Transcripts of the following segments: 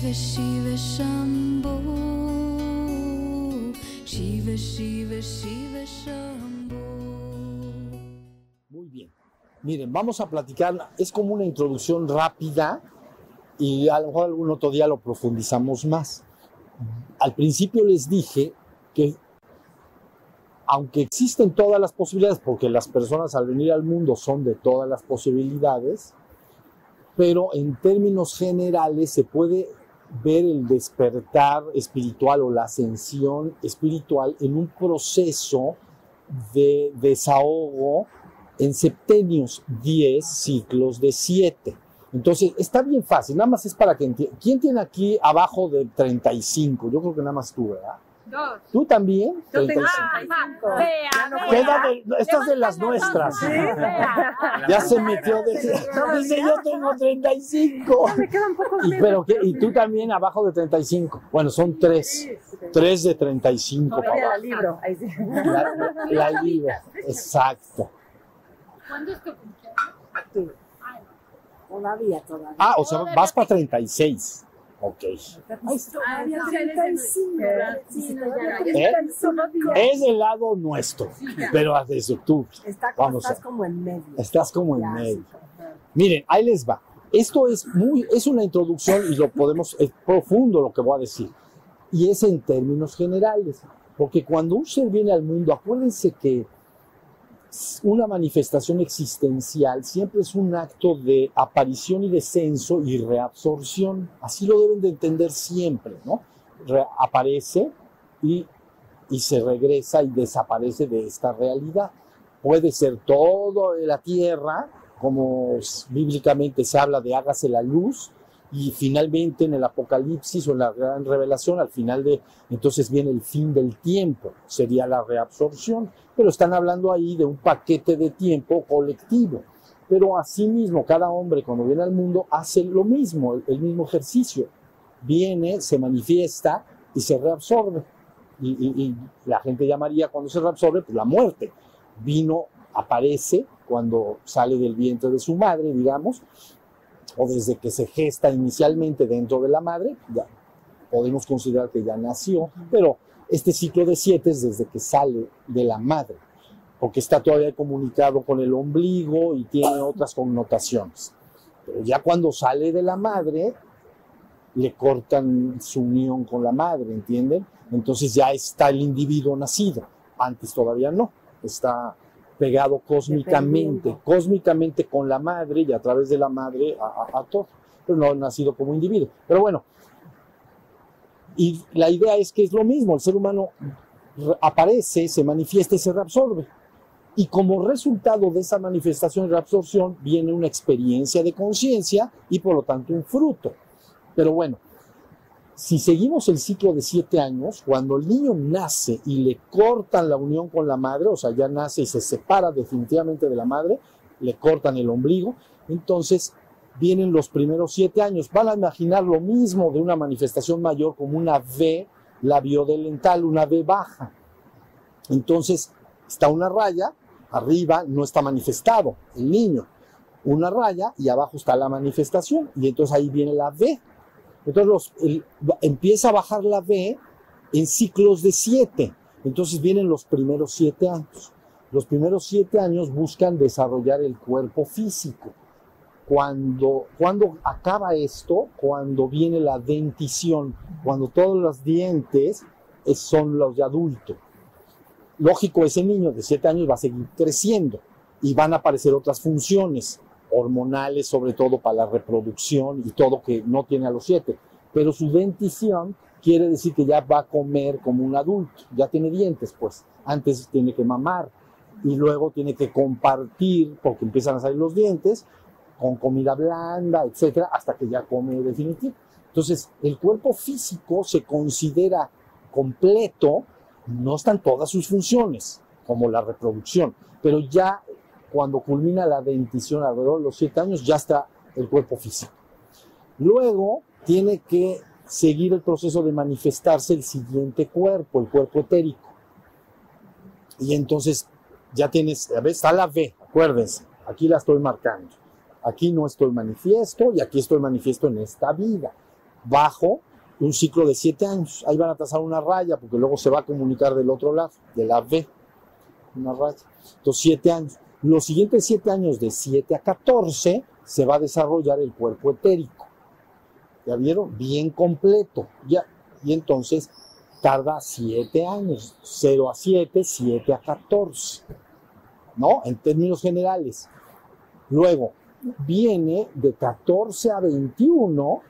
Shiva Shiva Shambho Shiva Shiva Shiva Shambho Muy bien. Miren, vamos a platicar, es como una introducción rápida y a lo mejor algún otro día lo profundizamos más. Al principio les dije que aunque existen todas las posibilidades, porque las personas al venir al mundo son de todas las posibilidades, pero en términos generales se puede ver el despertar espiritual o la ascensión espiritual en un proceso de desahogo en septenios, 10 ciclos de 7. Entonces, está bien fácil, nada más es para que entiendan. ¿Quién tiene aquí abajo de 35? Yo creo que nada más tú, ¿verdad? Dos. ¿Tú también? Yo tengo 35. cinco. Vea, ¿Qué no, Esta es de las nuestras. Ya se metió de... Dice, yo tengo 35. Me quedan pocos Y, pero que, y tú también abajo de 35. Bueno, son tres. Tres de 35. Todavía papá. la libro. Ahí sí. La, la libra. Exacto. ¿Cuándo es tu cumpleaños? Todavía, todavía. Ah, o sea, vas para 36. Ok. Todavía Ah, 35. sí, no, ya, ya. 35. Es del lado nuestro, pero desde octubre. Está Vamos estás a- como en medio. Estás como en Ya, medio. Miren, ahí les va. Esto es muy, es una introducción y lo podemos, es profundo lo que voy a decir. Y es en términos generales. Porque cuando un ser viene al mundo, acuérdense que una manifestación existencial siempre es un acto de aparición y descenso y reabsorción. Así lo deben de entender siempre, ¿no? Re- aparece y, y se regresa y desaparece de esta realidad. Puede ser todo de la tierra, como bíblicamente se habla de hágase la luz, y finalmente en el Apocalipsis o en la gran revelación, al final de, entonces viene el fin del tiempo, sería la reabsorción, pero están hablando ahí de un paquete de tiempo colectivo. Pero asimismo, cada hombre cuando viene al mundo hace lo mismo, el, el mismo ejercicio. Viene, se manifiesta y se reabsorbe. Y, y- y la gente llamaría cuando se reabsorbe, pues la muerte. Vino, aparece cuando sale del vientre de su madre, digamos, o desde que se gesta inicialmente dentro de la madre, ya podemos considerar que ya nació, pero este ciclo de siete es desde que sale de la madre, porque está todavía comunicado con el ombligo y tiene otras connotaciones. Pero ya cuando sale de la madre, le cortan su unión con la madre, ¿entienden? Entonces ya está el individuo nacido, antes todavía no, está pegado cósmicamente, cósmicamente con la madre y a través de la madre a, a- a todo, pero no ha nacido como individuo. Pero bueno, y la idea es que es lo mismo, el ser humano re- aparece, se manifiesta y se reabsorbe. Y como resultado de esa manifestación y reabsorción viene una experiencia de conciencia y por lo tanto un fruto. Pero bueno, si seguimos el ciclo de siete años, cuando el niño nace y le cortan la unión con la madre, o sea, ya nace y se separa definitivamente de la madre, le cortan el ombligo, entonces vienen los primeros siete años. Van a imaginar lo mismo de una manifestación mayor como una V labiodental, una V baja. Entonces está una raya, arriba no está manifestado el niño, una raya y abajo está la manifestación y entonces ahí viene la V. Entonces los- el- empieza a bajar la V en ciclos de siete. Entonces vienen los primeros siete años. Los primeros siete años buscan desarrollar el cuerpo físico. Cuando, cuando acaba esto, cuando viene la dentición, cuando todos los dientes son los de adulto. Lógico, ese niño de siete años va a seguir creciendo y van a aparecer otras funciones hormonales, sobre todo para la reproducción y todo que no tiene a los siete. Pero su dentición quiere decir que ya va a comer como un adulto, ya tiene dientes, pues. Antes tiene que mamar y luego tiene que compartir, porque empiezan a salir los dientes, con comida blanda, etcétera, hasta que ya come definitivo. Entonces, el cuerpo físico se considera completo, no están todas sus funciones, como la reproducción, pero ya cuando culmina la dentición alrededor de los siete años, ya está el cuerpo físico. Luego tiene que seguir el proceso de manifestarse el siguiente cuerpo, el cuerpo etérico. Y entonces ya tienes, a ver, está la V, acuérdense, aquí la estoy marcando. Aquí no estoy manifiesto y aquí estoy manifiesto en esta vida. bajo un ciclo de siete años. Ahí van a trazar una raya porque luego se va a comunicar del otro lado, de la V, una raya. Entonces, siete años. Los siguientes siete años, de 7 a 14, se va a desarrollar el cuerpo etérico. ¿Ya vieron? Bien completo. Ya. Y entonces tarda siete años. 0 a 7, 7 a 14. ¿No? En términos generales. Luego, viene de 14 a 21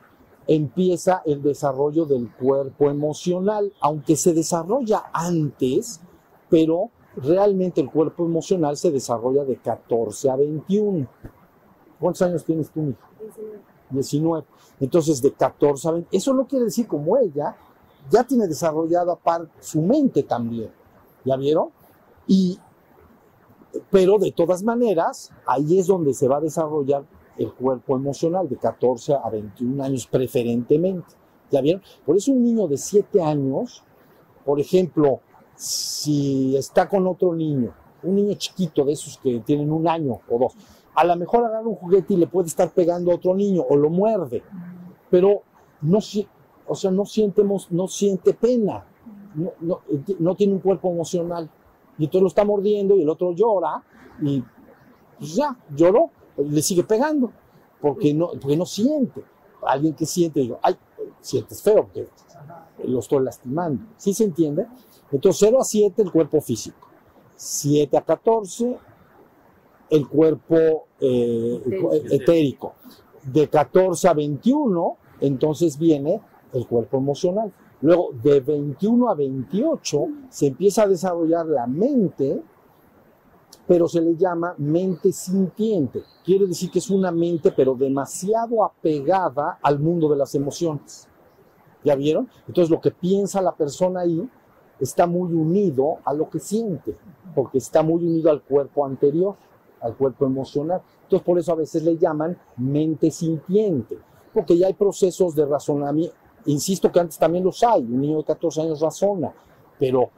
empieza el desarrollo del cuerpo emocional, aunque se desarrolla antes, pero realmente el cuerpo emocional se desarrolla de 14 a 21. ¿Cuántos años tienes tú, hijo? 19. Entonces, de 14 a 20. Eso no quiere decir como ella ya tiene desarrollada su mente también. ¿Ya vieron? Y, pero de todas maneras, ahí es donde se va a desarrollar el cuerpo emocional de 14 a 21 años preferentemente. ¿Ya vieron? Por eso un niño de 7 años, por ejemplo, si está con otro niño, un niño chiquito de esos que tienen un año o dos, a lo mejor agarra un juguete y le puede estar pegando a otro niño o lo muerde, pero no, o sea, no, siente pena, no, no, tiene un cuerpo emocional. Y entonces lo está mordiendo y el otro llora y pues ya, lloró, le sigue pegando, porque no, porque no siente. Alguien que siente, digo, ay, sientes feo, lo estoy lastimando. ¿Sí se entiende? Entonces, 0 a 7 el cuerpo físico, 7 a 14 el cuerpo eh, etérico, de 14 a 21 entonces viene el cuerpo emocional. Luego, de 21 a 28 se empieza a desarrollar la mente, pero se le llama mente sintiente. Quiere decir que es una mente, pero demasiado apegada al mundo de las emociones. ¿Ya vieron? Entonces, lo que piensa la persona ahí está muy unido a lo que siente, porque está muy unido al cuerpo anterior, al cuerpo emocional. Entonces, por eso a veces le llaman mente sintiente, porque ya hay procesos de razonamiento. Insisto que antes también los hay, un niño de 14 años razona, pero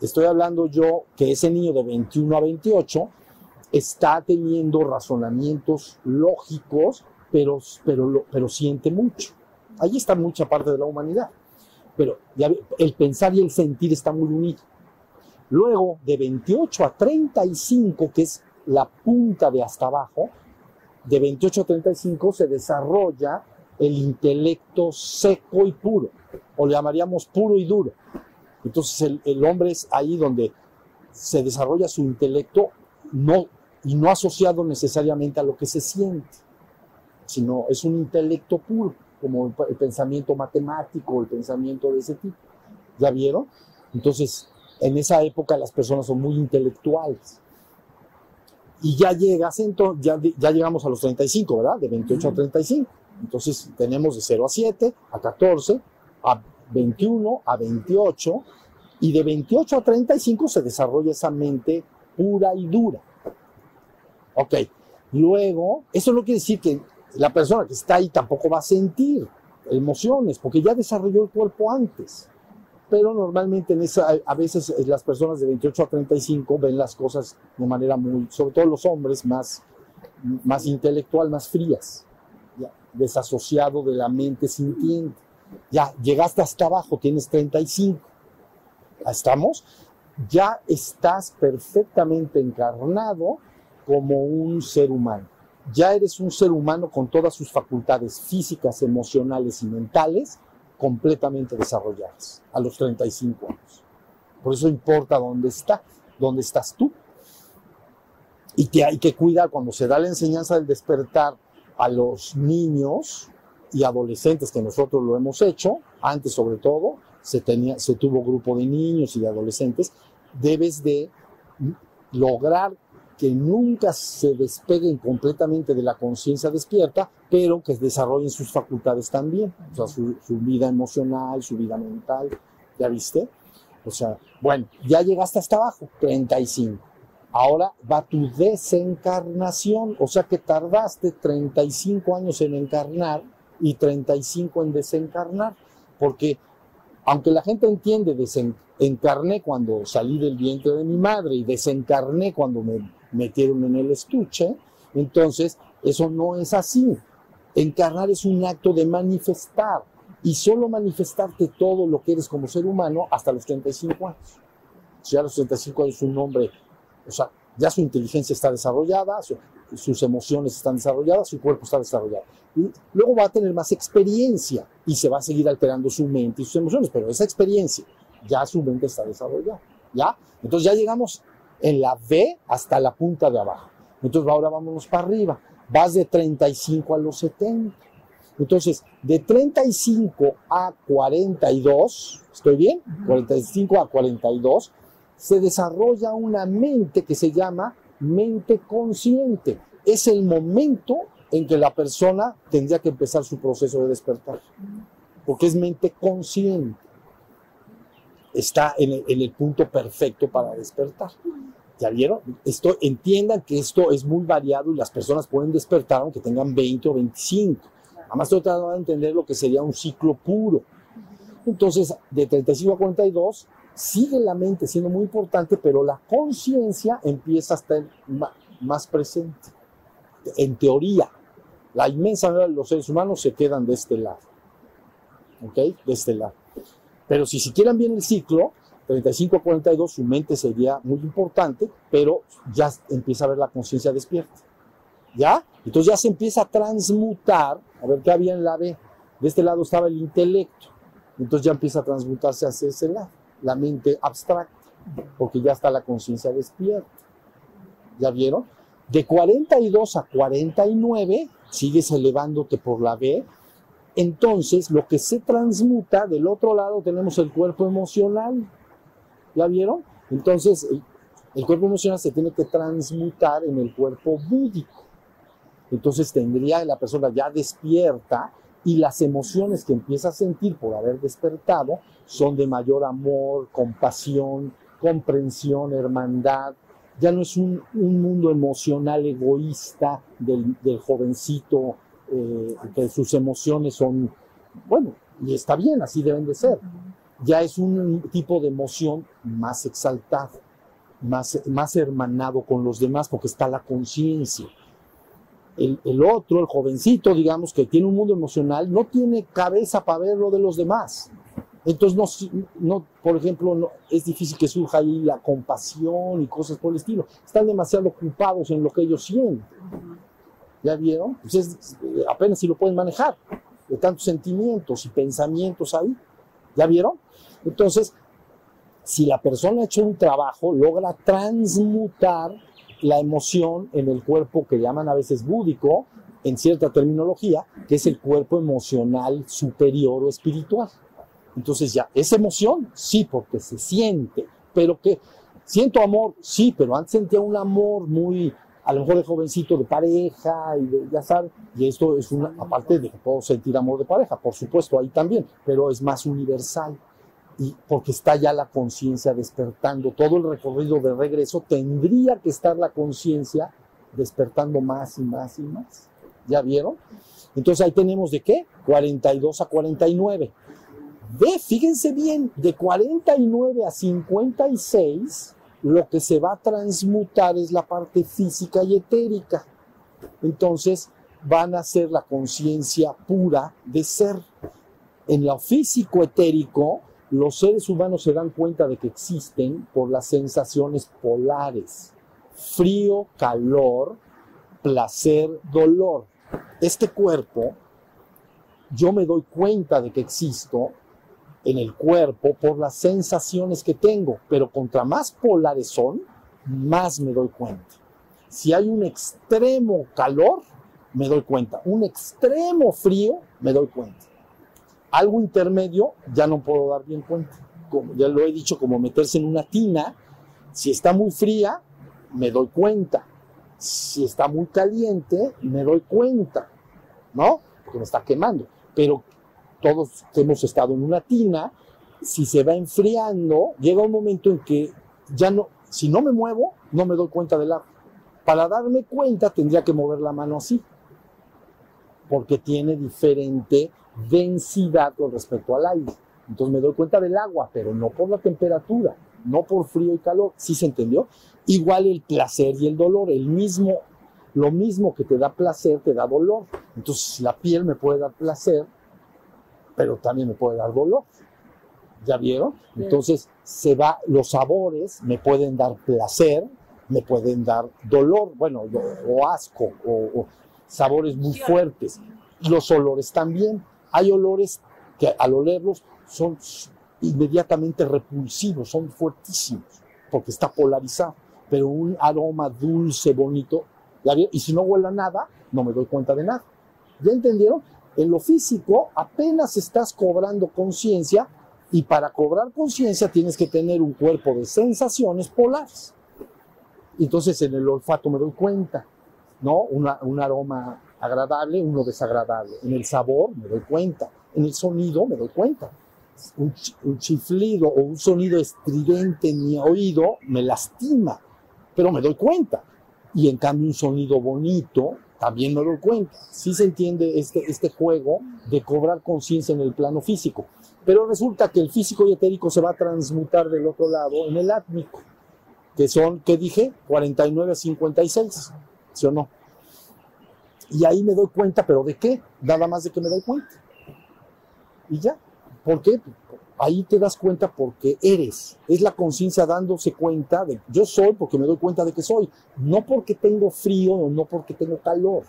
estoy hablando yo que ese niño de 21 a 28 está teniendo razonamientos lógicos, pero, pero, pero siente mucho. Ahí está mucha parte de la humanidad pero el pensar y el sentir está muy unido. Luego, de 28 a 35, que es la punta de hasta abajo, de 28 a 35 se desarrolla el intelecto seco y puro, o le llamaríamos puro y duro. Entonces el, el hombre es ahí donde se desarrolla su intelecto no, y no asociado necesariamente a lo que se siente, sino es un intelecto puro como el pensamiento matemático, el pensamiento de ese tipo. ¿Ya vieron? Entonces, en esa época las personas son muy intelectuales. Y ya llegas, ya, ya llegamos a los 35, ¿verdad? De 28 a 35. Entonces tenemos de 0 a 7, a 14, a 21, a 28, y de 28 a 35 se desarrolla esa mente pura y dura. Ok, luego, eso no quiere decir que la persona que está ahí tampoco va a sentir emociones, porque ya desarrolló el cuerpo antes. Pero normalmente en esa, a veces eh, las personas de 28 a 35 ven las cosas de manera muy, sobre todo los hombres, más, más intelectual, más frías, desasociado de la mente sintiente. Ya llegaste hasta abajo, tienes 35. ¿Estamos? Ya estás perfectamente encarnado como un ser humano ya eres un ser humano con todas sus facultades físicas, emocionales y mentales completamente desarrolladas a los 35 años. Por eso importa dónde está, dónde estás tú. Y que hay que cuidar cuando se da la enseñanza del despertar a los niños y adolescentes, que nosotros lo hemos hecho, antes sobre todo, se, tenía, se tuvo grupo de niños y de adolescentes, debes de lograr que nunca se despeguen completamente de la conciencia despierta, pero que desarrollen sus facultades también, o sea, su, vida emocional, su vida mental, ¿ya viste? O sea, bueno, ya llegaste hasta abajo, 35. Ahora va tu desencarnación, o sea que tardaste 35 años en encarnar y 35 en desencarnar, porque aunque la gente entiende desencarné cuando salí del vientre de mi madre y desencarné cuando me metieron en el estuche. Entonces, eso no es así. Encarnar es un acto de manifestar. y solo manifestarte todo lo que eres como ser humano hasta los 35 años. Si a los 35 años un hombre, o sea, ya su inteligencia está desarrollada, su- sus emociones están desarrolladas, su cuerpo está desarrollado. Y luego va a tener más experiencia y se va a seguir alterando su mente y sus emociones, pero esa experiencia, ya su mente está desarrollada. ¿Ya? Entonces ya llegamos en la V hasta la punta de abajo. Entonces ahora vámonos para arriba. Vas de 35 a los 70. Entonces, de 35 a 42, ¿estoy bien? 45 a 42, se desarrolla una mente que se llama mente consciente. Es el momento en que la persona tendría que empezar su proceso de despertar, porque es mente consciente. Está en el, punto perfecto para despertar. ¿Ya vieron? Esto, entiendan que esto es muy variado y las personas pueden despertar aunque tengan 20 o 25. Además, estoy tratando de entender lo que sería un ciclo puro. Entonces, de 35 a 42, sigue la mente siendo muy importante, pero la conciencia empieza a estar más presente. En teoría, la inmensa mayoría de los seres humanos se quedan de este lado. ¿Ok? De este lado. Pero si siguieran bien el ciclo, 35 a 42, su mente sería muy importante, pero ya empieza a ver la conciencia despierta. ¿Ya? Entonces ya se empieza a transmutar. A ver qué había en la B. De este lado estaba el intelecto. Entonces ya empieza a transmutarse hacia ese lado. La mente abstracta. Porque ya está la conciencia despierta. ¿Ya vieron? De 42 a 49, sigues elevándote por la B. Entonces, lo que se transmuta, del otro lado tenemos el cuerpo emocional. ¿Ya vieron? Entonces, el, cuerpo emocional se tiene que transmutar en el cuerpo búdico. Entonces tendría la persona ya despierta y las emociones que empieza a sentir por haber despertado son de mayor amor, compasión, comprensión, hermandad. Ya no es un, un mundo emocional egoísta del jovencito, eh, que sus emociones son, bueno, y está bien, así deben de ser. Ya es un tipo de emoción más exaltado, más, más hermanado con los demás, porque está la conciencia el, el, otro, el jovencito, digamos, que tiene un mundo emocional, no tiene cabeza para ver lo de los demás. Entonces, no, no por ejemplo, no, es difícil que surja ahí la compasión y cosas por el estilo. Están demasiado ocupados en lo que ellos sienten. ¿Ya vieron? Entonces, apenas si lo pueden manejar, de tantos sentimientos y pensamientos ahí. ¿Ya vieron? Entonces, si la persona ha hecho un trabajo, logra transmutar la emoción en el cuerpo que llaman a veces búdico, en cierta terminología, que es el cuerpo emocional superior o espiritual. Entonces ya, ¿es emoción? Sí, porque se siente, pero que siento amor, sí, pero antes sentía un amor muy, a lo mejor de jovencito, de pareja, y de, ya saben, y esto es una, aparte de que puedo sentir amor de pareja, por supuesto, ahí también, pero es más universal y porque está ya la conciencia despertando. Todo el recorrido de regreso tendría que estar la conciencia despertando más y más y más. ¿Ya vieron? Entonces ahí tenemos de qué? 42 a 49. Ve, fíjense bien, de 49 a 56, lo que se va a transmutar es la parte física y etérica. Entonces van a ser la conciencia pura de ser. En lo físico etérico, los seres humanos se dan cuenta de que existen por las sensaciones polares. Frío, calor, placer, dolor. Este cuerpo, yo me doy cuenta de que existo en el cuerpo por las sensaciones que tengo, pero contra más polares son, más me doy cuenta. Si hay un extremo calor, me doy cuenta. Un extremo frío, me doy cuenta algo intermedio ya no puedo dar bien cuenta. Como ya lo he dicho, como meterse en una tina, si está muy fría, me doy cuenta. Si está muy caliente, me doy cuenta, ¿no? Porque me está quemando. Pero todos hemos estado en una tina, si se va enfriando, llega un momento en que ya no, si no me muevo, no me doy cuenta del agua. Para darme cuenta tendría que mover la mano así, porque tiene diferente densidad con respecto al aire. Entonces me doy cuenta del agua, pero no por la temperatura, no por frío y calor. ¿Sí se entendió? Igual el placer y el dolor, el mismo, lo mismo que te da placer te da dolor. Entonces la piel me puede dar placer pero también me puede dar dolor. ¿Ya vieron? Entonces, se va, los sabores me pueden dar placer, me pueden dar dolor, bueno, o asco, o, o sabores muy fuertes. Los olores también. Hay olores que al olerlos son inmediatamente repulsivos, son fuertísimos, porque está polarizado. Pero un aroma dulce, bonito, y si no huele a nada, no me doy cuenta de nada. ¿Ya entendieron? En lo físico apenas estás cobrando conciencia y para cobrar conciencia tienes que tener un cuerpo de sensaciones polares. Entonces en el olfato me doy cuenta, ¿no? Un aroma agradable, uno desagradable. En el sabor me doy cuenta. En el sonido me doy cuenta. Un, un chiflido o un sonido estridente en mi oído me lastima, pero me doy cuenta. Y en cambio un sonido bonito también me doy cuenta. Sí se entiende este, este juego de cobrar conciencia en el plano físico. Pero resulta que el físico y etérico se va a transmutar del otro lado en el átmico, que son, ¿qué dije? 49 a 56, ¿sí o no? Y ahí me doy cuenta, ¿pero de qué? Nada más de que me doy cuenta. Y ya. ¿Por qué? Ahí te das cuenta porque eres. Es la conciencia dándose cuenta de yo soy porque me doy cuenta de que soy. No porque tengo frío o no porque tengo calor.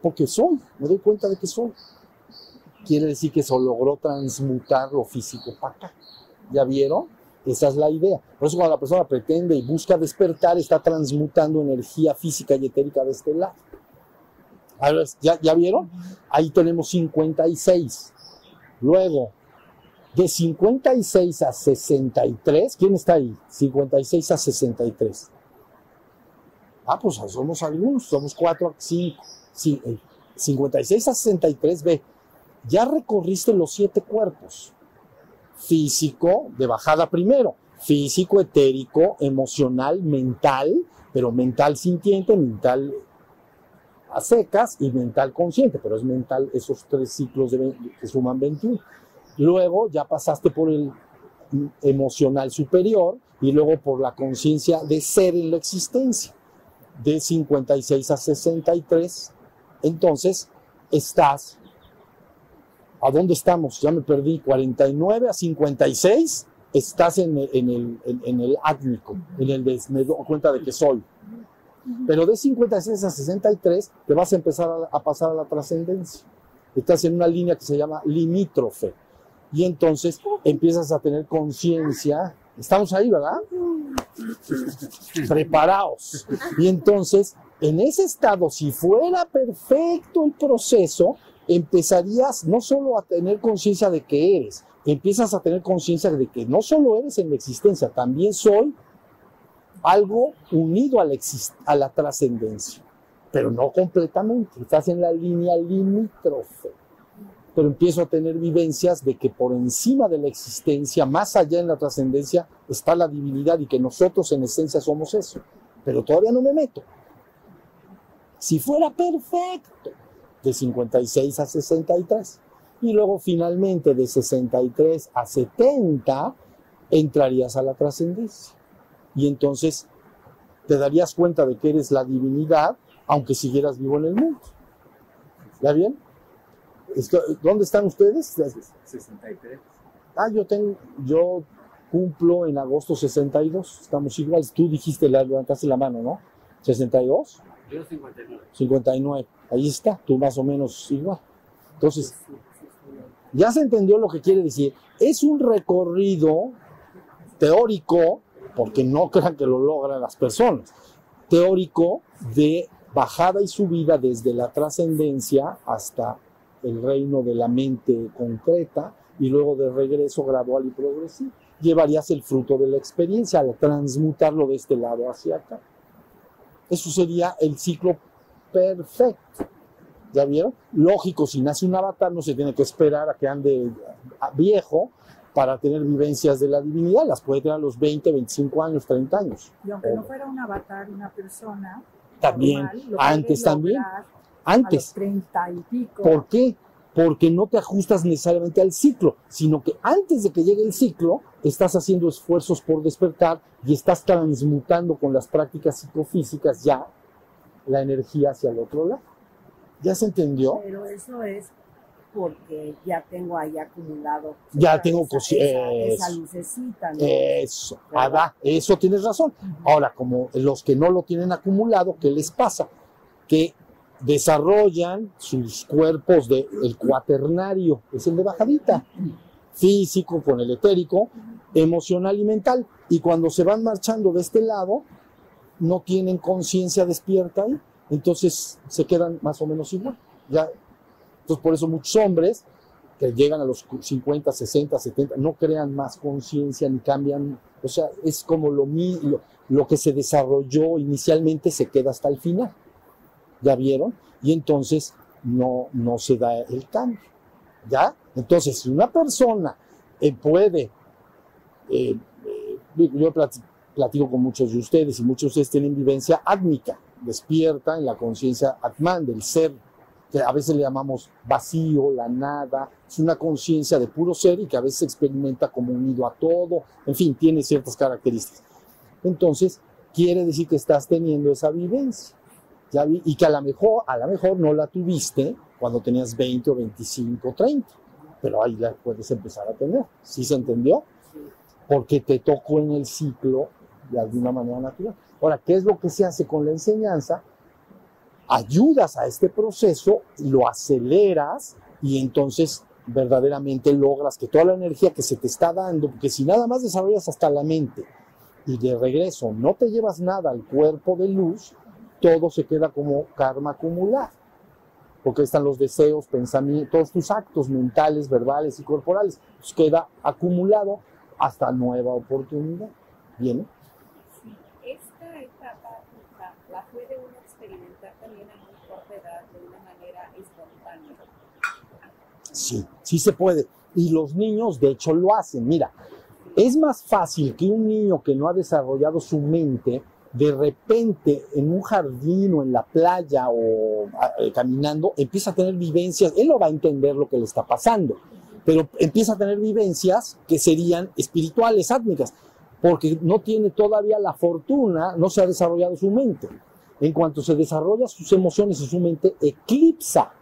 Porque soy. Me doy cuenta de que soy. Quiere decir que se logró transmutar lo físico para acá. ¿Ya vieron? Esa es la idea. Por eso cuando la persona pretende y busca despertar, está transmutando energía física y etérica de este lado. ¿Ya, ya vieron? Ahí tenemos 56. Luego, de 56 a 63, ¿quién está ahí? 56 a 63. Ah, pues somos algunos, somos 4, 5. Sí, eh, 56 a 63, ve, ya recorriste los siete cuerpos. Físico, de bajada primero. Físico, etérico, emocional, mental, pero mental sintiente, mental a secas y mental consciente, pero es mental esos tres ciclos de, que suman 21. Luego ya pasaste por el emocional superior y luego por la conciencia de ser en la existencia, de 56 a 63. Entonces, estás, ¿a dónde estamos? Ya me perdí, 49 a 56, estás en el, en el, en- el átmico, en el de me doy cuenta de que soy. Pero de 56 a 63 te vas a empezar a, a pasar a la trascendencia. Estás en una línea que se llama limítrofe. Y entonces empiezas a tener conciencia. Estamos ahí, ¿verdad? Preparaos. Y entonces, en ese estado, si fuera perfecto el proceso, empezarías no solo a tener conciencia de que eres, empiezas a tener conciencia de que no solo eres en la existencia, también soy algo unido a la, a la trascendencia, pero no completamente. Estás en la línea limítrofe. Pero empiezo a tener vivencias de que por encima de la existencia, más allá en la trascendencia, está la divinidad y que nosotros en esencia somos eso. Pero todavía no me meto. Si fuera perfecto, de 56 a 63. Y luego finalmente de 63 a 70 entrarías a la trascendencia. Y entonces te darías cuenta de que eres la divinidad, aunque siguieras vivo en el mundo. ¿Ya bien? ¿Dónde están ustedes? 63. Ah, yo tengo, yo cumplo en agosto 62. Estamos iguales. Tú dijiste, la- levantaste la mano, ¿no? 62, Yo 59. 59. Ahí está, tú más o menos igual. Entonces, ya se entendió lo que quiere decir. Es un recorrido teórico, porque no crean que lo logran las personas, teórico de bajada y subida desde la trascendencia hasta el reino de la mente concreta y luego de regreso gradual y progresivo. Llevarías el fruto de la experiencia al transmutarlo de este lado hacia acá. Eso sería el ciclo perfecto. ¿Ya vieron? Lógico, si nace un avatar no se tiene que esperar a que ande viejo para tener vivencias de la divinidad. Las puede tener a los 20, 25 años, 30 años. Y aunque no fuera un avatar, una persona. También, normal, antes también, lograr A los antes. 30 y pico. ¿Por qué? Porque no te ajustas necesariamente al ciclo, sino que antes de que llegue el ciclo, estás haciendo esfuerzos por despertar y estás transmutando con las prácticas psicofísicas ya la energía hacia el otro lado. ¿Ya se entendió? Pero eso es porque ya tengo ahí acumulado. Ya esa- tengo esa, esa, es- esa lucecita, ¿no? Eso, Ada, eso tienes razón. Ahora, como los que no lo tienen acumulado, ¿qué les pasa? Que desarrollan sus cuerpos de el cuaternario, es el de bajadita, físico con el etérico, emocional y mental. Y cuando se van marchando de este lado, no tienen conciencia despierta ahí, entonces se quedan más o menos igual. Ya, entonces por eso muchos hombres que llegan a los 50, 60, 70, no crean más conciencia ni cambian, o sea, es como lo, lo, lo que se desarrolló inicialmente se queda hasta el final. ¿Ya vieron? Y entonces no, no se da el cambio. ¿Ya? Entonces, si una persona eh, puede, eh, eh, yo plat- platico con muchos de ustedes y muchos de ustedes tienen vivencia átmica, despierta en la conciencia atman del ser, que a veces le llamamos vacío, la nada, es una conciencia de puro ser y que a veces se experimenta como unido a todo, en fin, tiene ciertas características. Entonces, quiere decir que estás teniendo esa vivencia. Y que a lo mejor, a lo mejor no la tuviste cuando tenías 20 o 25 o 30, pero ahí la puedes empezar a tener. ¿Sí se entendió? Porque te tocó en el ciclo de alguna manera natural. Ahora, ¿qué es lo que se hace con la enseñanza? Ayudas a este proceso, lo aceleras y entonces verdaderamente logras que toda la energía que se te está dando, porque si nada más desarrollas hasta la mente y de regreso no te llevas nada al cuerpo de luz, todo se queda como karma acumulado. Porque están los deseos, pensamientos, todos tus actos mentales, verbales y corporales. Pues queda acumulado hasta nueva oportunidad. ¿Bien? Sí, esta etapa la, la puede uno experimentar también a muy corta edad de una manera espontánea. Sí, sí se puede. Y los niños, de hecho, lo hacen. Mira, es más fácil que un niño que no ha desarrollado su mente, de repente en un jardín o en la playa o ah, eh, caminando, empieza a tener vivencias. Él no va a entender lo que le está pasando, pero empieza a tener vivencias que serían espirituales, átmicas, porque no tiene todavía la fortuna, no se ha desarrollado su mente. En cuanto se desarrolla sus emociones y su mente, eclipsa,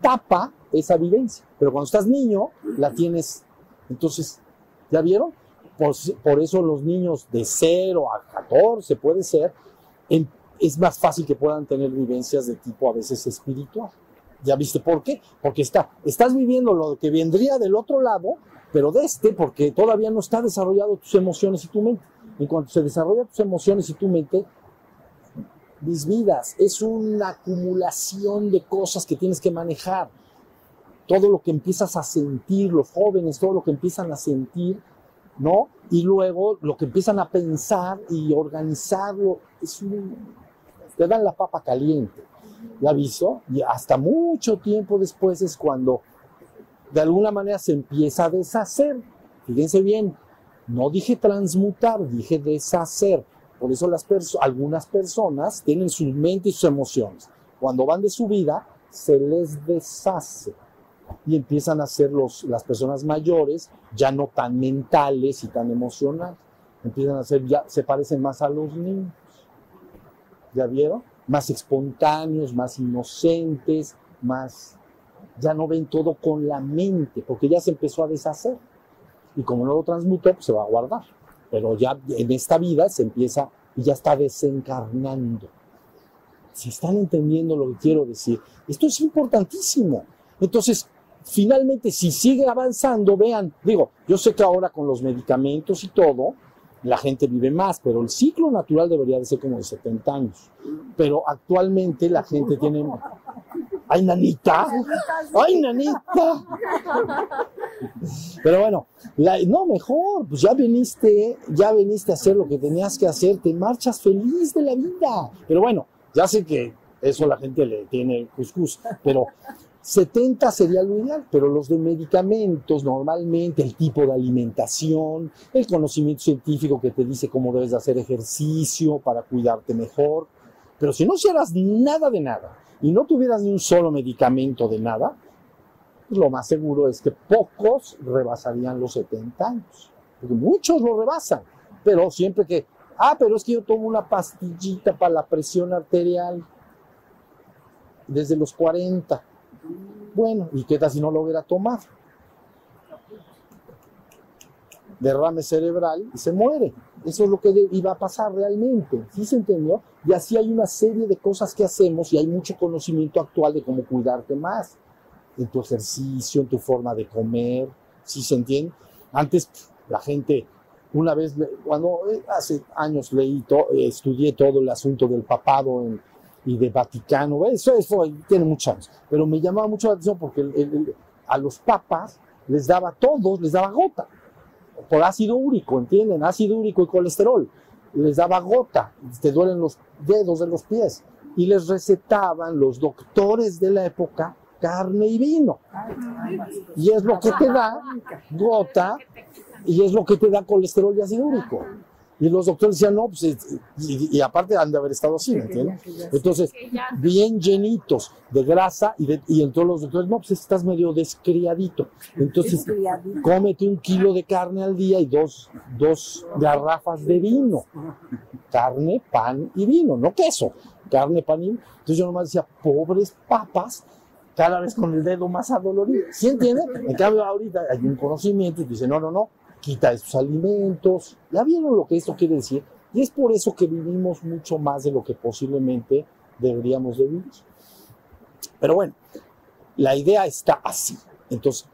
tapa esa vivencia. Pero cuando estás niño, la tienes. Entonces, ¿ya vieron? Por, eso los niños de 0 a 14, puede ser, es más fácil que puedan tener vivencias de tipo a veces espiritual. ¿Ya viste por qué? Porque está, estás viviendo lo que vendría del otro lado, pero de este, porque todavía no está desarrollado tus emociones y tu mente. En cuanto se desarrollan tus emociones y tu mente, mis vidas, es una acumulación de cosas que tienes que manejar. Todo lo que empiezas a sentir, los jóvenes, todo lo que empiezan a sentir, ¿no? Y luego lo que empiezan a pensar y organizarlo, es un, te dan la papa caliente. ¿Ya visto? Y hasta mucho tiempo después es cuando de alguna manera se empieza a deshacer. Fíjense bien, no dije transmutar, dije deshacer. Por eso algunas personas tienen su mente y sus emociones. Cuando van de su vida, se les deshace. Y empiezan a ser los, las personas mayores ya no tan mentales y tan emocionales. Empiezan a ser, ya se parecen más a los niños. ¿Ya vieron? Más espontáneos, más inocentes, más... Ya no ven todo con la mente, porque ya se empezó a deshacer. Y como no lo transmutó, pues se va a guardar. Pero ya en esta vida se empieza y ya está desencarnando. Si están entendiendo lo que quiero decir, esto es importantísimo. Entonces, finalmente, si sigue avanzando, vean, digo, yo sé que ahora con los medicamentos y todo, la gente vive más, pero el ciclo natural debería de ser como de 70 años. Pero actualmente la gente tiene... ¡Ay, nanita! ¡Ay, nanita! Pero bueno, la- no, mejor, pues ya viniste, ya viniste a hacer lo que tenías que hacer, te marchas feliz de la vida. Pero bueno, ya sé que eso la gente le tiene cuscús, pero 70 sería lo ideal, pero los de medicamentos normalmente, el tipo de alimentación, el conocimiento científico que te dice cómo debes de hacer ejercicio para cuidarte mejor, pero si no hicieras nada de nada y no tuvieras ni un solo medicamento de nada, pues lo más seguro es que pocos rebasarían los 70 años, porque muchos lo rebasan, pero siempre que, ah, pero es que yo tomo una pastillita para la presión arterial desde los 40. Bueno, ¿y qué tal si no lo hubiera tomado? Derrame cerebral y se muere. Eso es lo que iba a pasar realmente. ¿Sí se entendió? Y así hay una serie de cosas que hacemos y hay mucho conocimiento actual de cómo cuidarte más. En tu ejercicio, en tu forma de comer. ¿Sí se entiende? Antes la gente, una vez, cuando eh, hace años leí, to- eh, estudié todo el asunto del papado en- y de Vaticano, eso, eso tiene muchos años, pero me llamaba mucho la atención porque el- el- el- a los papas les daba todos, les daba gota, por ácido úrico, ¿entienden? Ácido úrico y colesterol, les daba gota, te duelen los dedos de los pies, y les recetaban los doctores de la época carne y vino, y es lo que te da gota, y es lo que te da colesterol y ácido úrico. Y los doctores decían, no, pues, es- y, y aparte han de haber estado así, ¿me entiendes? Entonces, bien llenitos de grasa, y, de- y entonces los doctores, no, pues estás medio descriadito. Entonces, cómete un kilo de carne al día y dos, dos garrafas de vino. Carne, pan y vino, no queso. Carne, pan y vino. Entonces yo nomás decía, pobres papas, cada vez con el dedo más adolorido. ¿Sí entienden? En cambio, ahorita hay un conocimiento y dice, no, no, no, quita esos alimentos. ¿Ya vieron lo que esto quiere decir? Y es por eso que vivimos mucho más de lo que posiblemente deberíamos de vivir. Pero bueno, la idea está así. Entonces,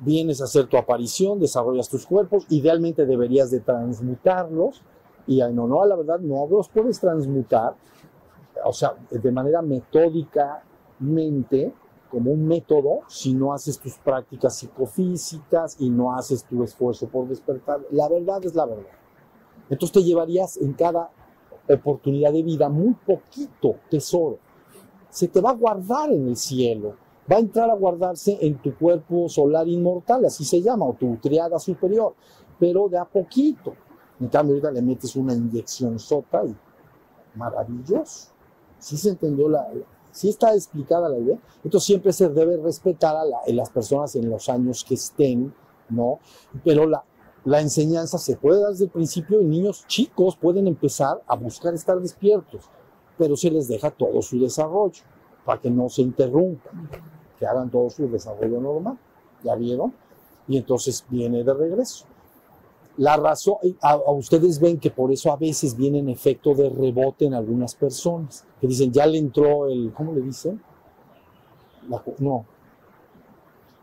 vienes a hacer tu aparición, desarrollas tus cuerpos, idealmente deberías de transmutarlos, y en honor a la verdad no los puedes transmutar, o sea, de manera metódicamente, como un método, si no haces tus prácticas psicofísicas y no haces tu esfuerzo por despertar. La verdad es la verdad. Entonces te llevarías en cada oportunidad de vida muy poquito tesoro. Se te va a guardar en el cielo va a entrar a guardarse en tu cuerpo solar inmortal, así se llama, o tu triada superior, pero de a poquito. En cambio, ahorita le metes una inyección sota y maravilloso. ¿Sí se entendió la, sí está explicada la idea? Entonces siempre se debe respetar a, la- a las personas en los años que estén, ¿no? Pero la, la enseñanza se puede dar desde el principio y niños chicos pueden empezar a buscar estar despiertos, pero se les deja todo su desarrollo para que no se interrumpa que hagan todo su desarrollo normal. ¿Ya vieron? Y entonces viene de regreso. La razón, a, a ustedes ven que por eso a veces viene en efecto de rebote en algunas personas, que dicen, ya le entró el, ¿cómo le dicen? No,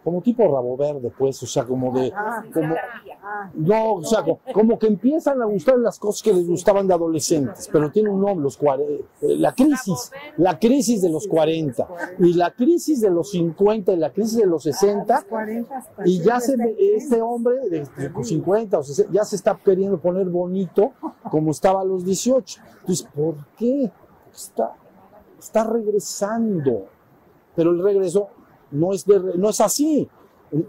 como tipo rabo verde, pues, o sea, como de, Ah, como, ah, no, o sea, co- como que empiezan a gustar las cosas que les gustaban de adolescentes, pero tiene un nombre, los eh, la crisis, la crisis de los 40, y la crisis de los 50, y la crisis de los 60, 40 y ya se, está este hombre de, de 50 o 60, ya se está queriendo poner bonito como estaba a los 18. Entonces, ¿por qué? Está, está regresando, pero el regreso no es, de, no es así,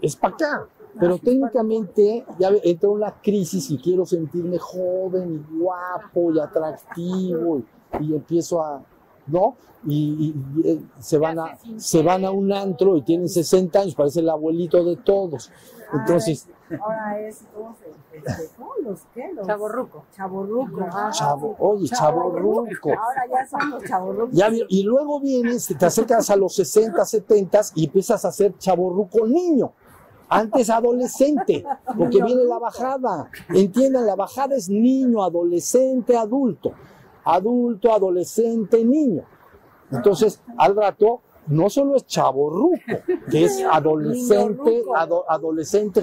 es para acá. Pero técnicamente ya entra una crisis y quiero sentirme joven y guapo y atractivo y, y empiezo a, ¿no? Y, y- y, eh, se, van a, se van a un antro y tienen 60 años, parece el abuelito de todos. Entonces, Ahora es, ¿cómo se ¿cómo los qué? Los Chaborruco. Chaborruco. ah, chavo, oye, chavorruco. Ahora ya son los chaborrucos. Ya y luego vienes, te acercas a los 60, 70 y empiezas a ser chaborruco niño. Antes adolescente, porque viene la bajada. Entiendan, la bajada es niño, adolescente, adulto. Adulto, adolescente, niño. Entonces, al rato, no solo es chaborruco, que es adolescente, ruco. ado- adolescente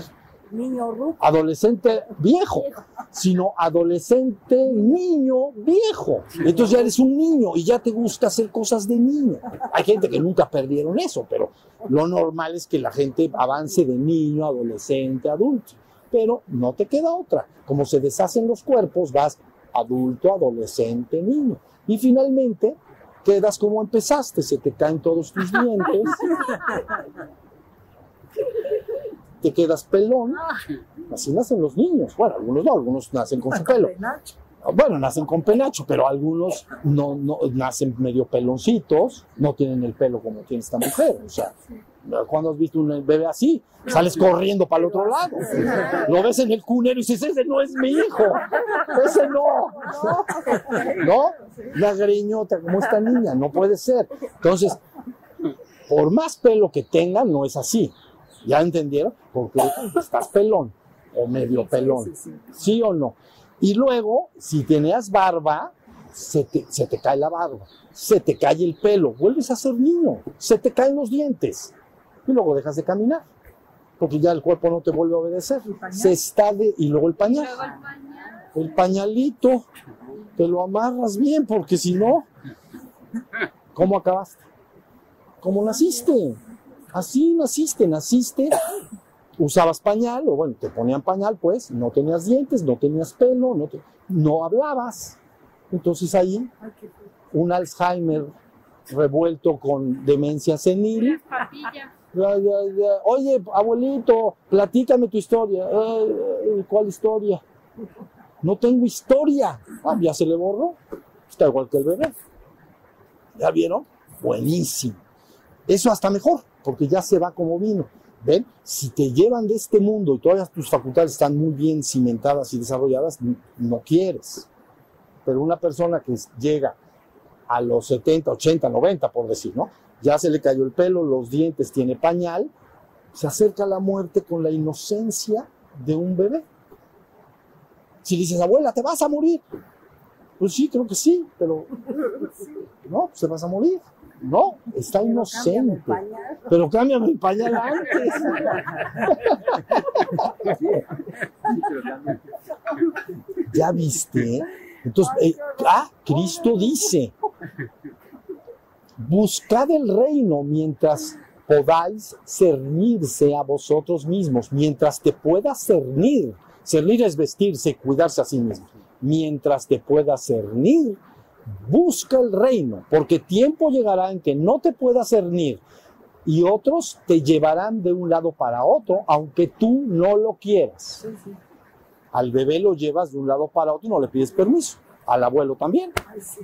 Niño ruco. adolescente viejo, sino adolescente niño viejo. Entonces ya eres un niño y ya te gusta hacer cosas de niño. Hay gente que nunca perdieron eso, pero lo normal es que la gente avance de niño, adolescente, adulto. Pero no te queda otra. Como se deshacen los cuerpos, vas adulto, adolescente, niño. Y finalmente quedas como empezaste, se te caen todos tus dientes. te quedas pelón. Así nacen los niños. Bueno, algunos no, algunos nacen con su pelo. Bueno, nacen con penacho, pero algunos no, no nacen medio peloncitos, no tienen el pelo como tiene esta mujer. O sea, cuando has visto un bebé así, sales corriendo para el otro lado. Lo ves en el cunero y dices, ese no es mi hijo, ese no. ¿No? La greñota como esta niña, no puede ser. Entonces, por más pelo que tengan, no es así. ¿Ya entendieron? Porque estás pelón o medio pelón. Sí, sí, sí. ¿Sí o no? Y luego, si tenías barba, se te, se te cae la barba, se te cae el pelo, vuelves a ser niño, se te caen los dientes y luego dejas de caminar, porque ya el cuerpo no te vuelve a obedecer. Se está de, y luego el pañal, Luego el pañal. el pañalito, te lo amarras bien, porque si no, ¿cómo acabaste? ¿Cómo naciste? Así naciste, naciste usabas pañal, o bueno, te ponían pañal, pues, no tenías dientes, no tenías pelo, no, te- no hablabas. Entonces ahí un Alzheimer revuelto con demencia senil. Las papillas. Oye, abuelito, platícame tu historia. "Eh, eh, ¿Cuál historia? No tengo historia. Ah, ya se le borró. Está igual que el bebé. ¿Ya vieron? Buenísimo. Eso hasta mejor, porque ya se va como vino. ¿Ven? Si te llevan de este mundo y todas tus facultades están muy bien cimentadas y desarrolladas, no quieres. Pero una persona que llega a los 70, 80, 90, por decir, ¿no? Ya se le cayó el pelo, los dientes, tiene pañal, se acerca a la muerte con la inocencia de un bebé. Si dices, abuela, te vas a morir. Pues sí, creo que sí, pero no, pues te vas a morir. No, está Pero inocente. Pero cámbiame el pañal antes. ¿Ya viste? Entonces, eh, ah, Cristo dice, buscad el reino mientras podáis cernirse a vosotros mismos, mientras te puedas cernir. Cernir es vestirse, cuidarse a sí mismo. Mientras te puedas cernir, busca el reino, porque tiempo llegará en que no te puedas cernir y otros te llevarán de un lado para otro, aunque tú no lo quieras. Sí, sí. Al bebé lo llevas de un lado para otro y no le pides permiso. Al abuelo también. Ay, sí.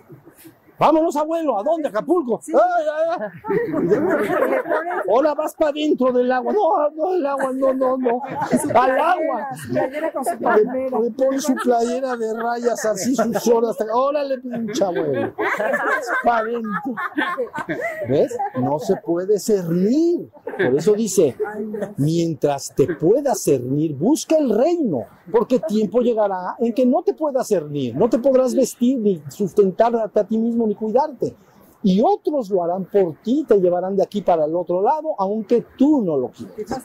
Vámonos, abuelo. ¿A dónde? ¿Acapulco? Sí. Ay, ay, ay. Ahora vas para dentro del agua. No, no, el agua, no, no, no. Al agua. Le, le pone su playera de rayas así, sus horas. Órale, pinche abuelo. Para adentro. ¿Ves? No se puede cernir. Por eso dice, mientras te puedas cernir, busca el reino, porque tiempo llegará en que no te puedas cernir, no te podrás vestir, ni sustentarte a ti mismo, ni cuidarte. Y otros lo harán por ti, te llevarán de aquí para el otro lado, aunque tú no lo quieras.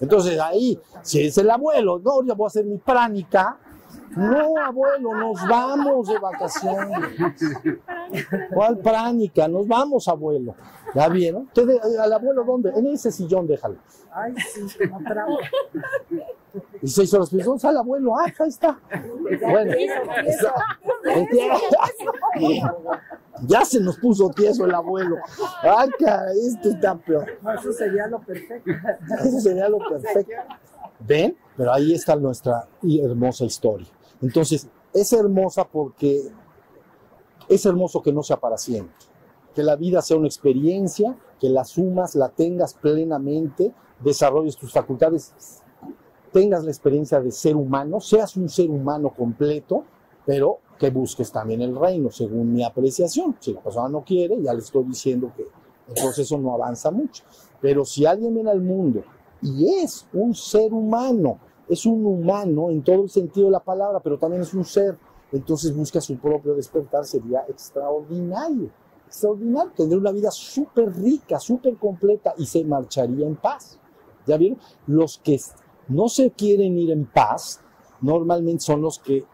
Entonces ahí, si es el abuelo, no, voy a hacer mi pránica. No, abuelo, nos vamos de vacaciones. ¿Cuál pránica? Nos vamos, abuelo. ¿Ya vieron? Entonces, ¿Al abuelo dónde? En ese sillón déjalo. Ay, sí, atrás. Y seis horas después, ¿dónde está el abuelo? Ah, ahí está. Bueno, está- ya se nos puso tieso el abuelo. Ay, caray, este está peor. No, eso sería lo perfecto. Eso sería lo perfecto. ¿Ven? Pero ahí está nuestra hermosa historia. Entonces, es hermosa porque es hermoso que no sea para siempre. Que la vida sea una experiencia, que la sumas, la tengas plenamente, desarrolles tus facultades, tengas la experiencia de ser humano, seas un ser humano completo, pero que busques también el reino, según mi apreciación. Si la persona no quiere, ya le estoy diciendo que el proceso no avanza mucho. Pero si alguien viene al mundo y es un ser humano, es un humano en todo el sentido de la palabra, pero también es un ser, entonces busca su propio despertar, sería extraordinario, extraordinario, tendría una vida súper rica, súper completa y se marcharía en paz. ¿Ya vieron? Los que no se quieren ir en paz, normalmente son los que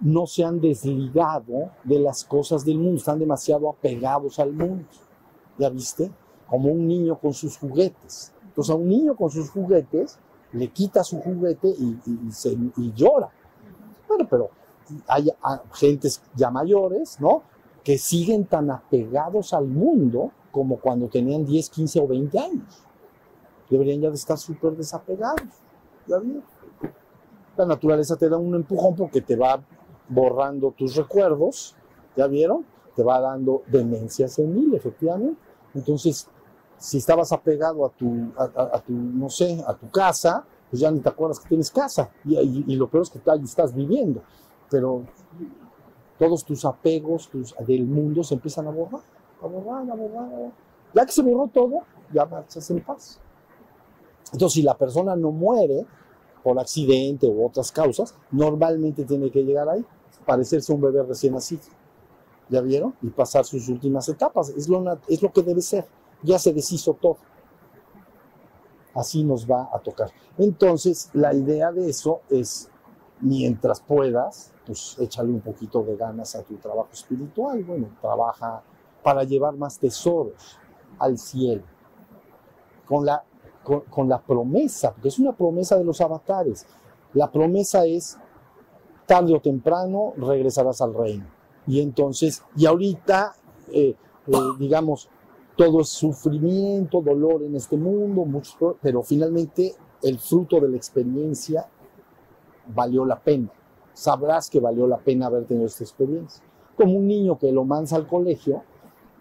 no se han desligado de las cosas del mundo, están demasiado apegados al mundo. ¿Ya viste? Como un niño con sus juguetes. Entonces a un niño con sus juguetes le quita su juguete y, llora. Bueno, pero hay gentes ya mayores, ¿no? Que siguen tan apegados al mundo como cuando tenían 10, 15 o 20 años. Deberían ya estar súper desapegados. ¿Ya vieron? La naturaleza te da un empujón porque te va borrando tus recuerdos, ¿ya vieron? Te va dando demencia senil, efectivamente. Entonces, si estabas apegado a tu, a, a- a tu, no sé, a tu casa, pues ya ni te acuerdas que tienes casa. Y, y- y lo peor es que ahí estás viviendo. Pero todos tus apegos tus, del mundo se empiezan a borrar, a borrar, a borrar. Ya que se borró todo, ya marchas en paz. Entonces, si la persona no muere por accidente u otras causas, normalmente tiene que llegar ahí, parecerse un bebé recién nacido. ¿Ya vieron? Y pasar sus últimas etapas. Es lo, es lo que debe ser. Ya se deshizo todo. Así nos va a tocar. Entonces, la idea de eso es, mientras puedas, pues échale un poquito de ganas a tu trabajo espiritual. Bueno, trabaja para llevar más tesoros al cielo. Con la, con, la promesa, porque es una promesa de los avatares. La promesa es, tarde o temprano regresarás al reino. Y entonces, y ahorita, eh, eh, digamos, todo es sufrimiento, dolor en este mundo, muchos pro- pero finalmente el fruto de la experiencia valió la pena. Sabrás que valió la pena haber tenido esta experiencia. Como un niño que lo mansa al colegio,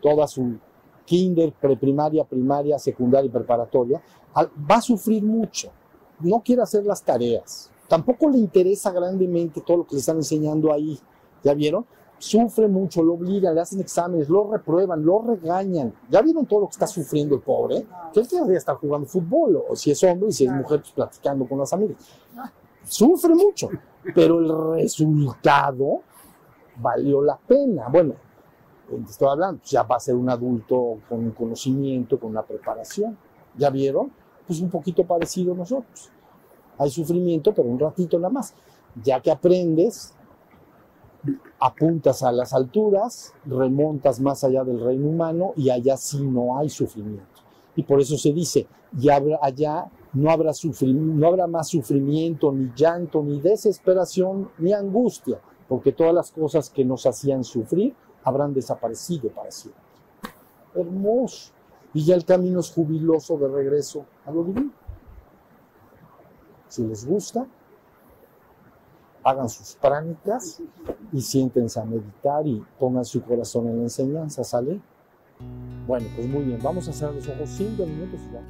toda su kinder, preprimaria, primaria, secundaria y preparatoria, va a sufrir mucho. No quiere hacer las tareas. Tampoco le interesa grandemente todo lo que le están enseñando ahí. ¿Ya vieron? Sufre mucho, lo obligan, le hacen exámenes, lo reprueban, lo regañan. ¿Ya vieron todo lo que está sufriendo el pobre? Que él querría estar jugando fútbol, o si es hombre y si es mujer, pues platicando con las amigas. Sufre mucho, pero el resultado valió la pena. Bueno, estoy hablando, pues ya va a ser un adulto con un conocimiento, con una preparación. ¿Ya vieron? Pues un poquito parecido a nosotros. Hay sufrimiento, pero un ratito nada más. Ya que aprendes, apuntas a las alturas, remontas más allá del reino humano y allá sí no hay sufrimiento. Y por eso se dice, y habrá- allá no habrá, no habrá más sufrimiento, ni llanto, ni desesperación, ni angustia, porque todas las cosas que nos hacían sufrir habrán desaparecido para siempre. Hermoso. Y ya el camino es jubiloso de regreso a lo divino. Si les gusta, hagan sus prácticas y siéntense a meditar y pongan su corazón en la enseñanza, ¿sale? Bueno, pues muy bien, vamos a cerrar los ojos cinco minutos y ya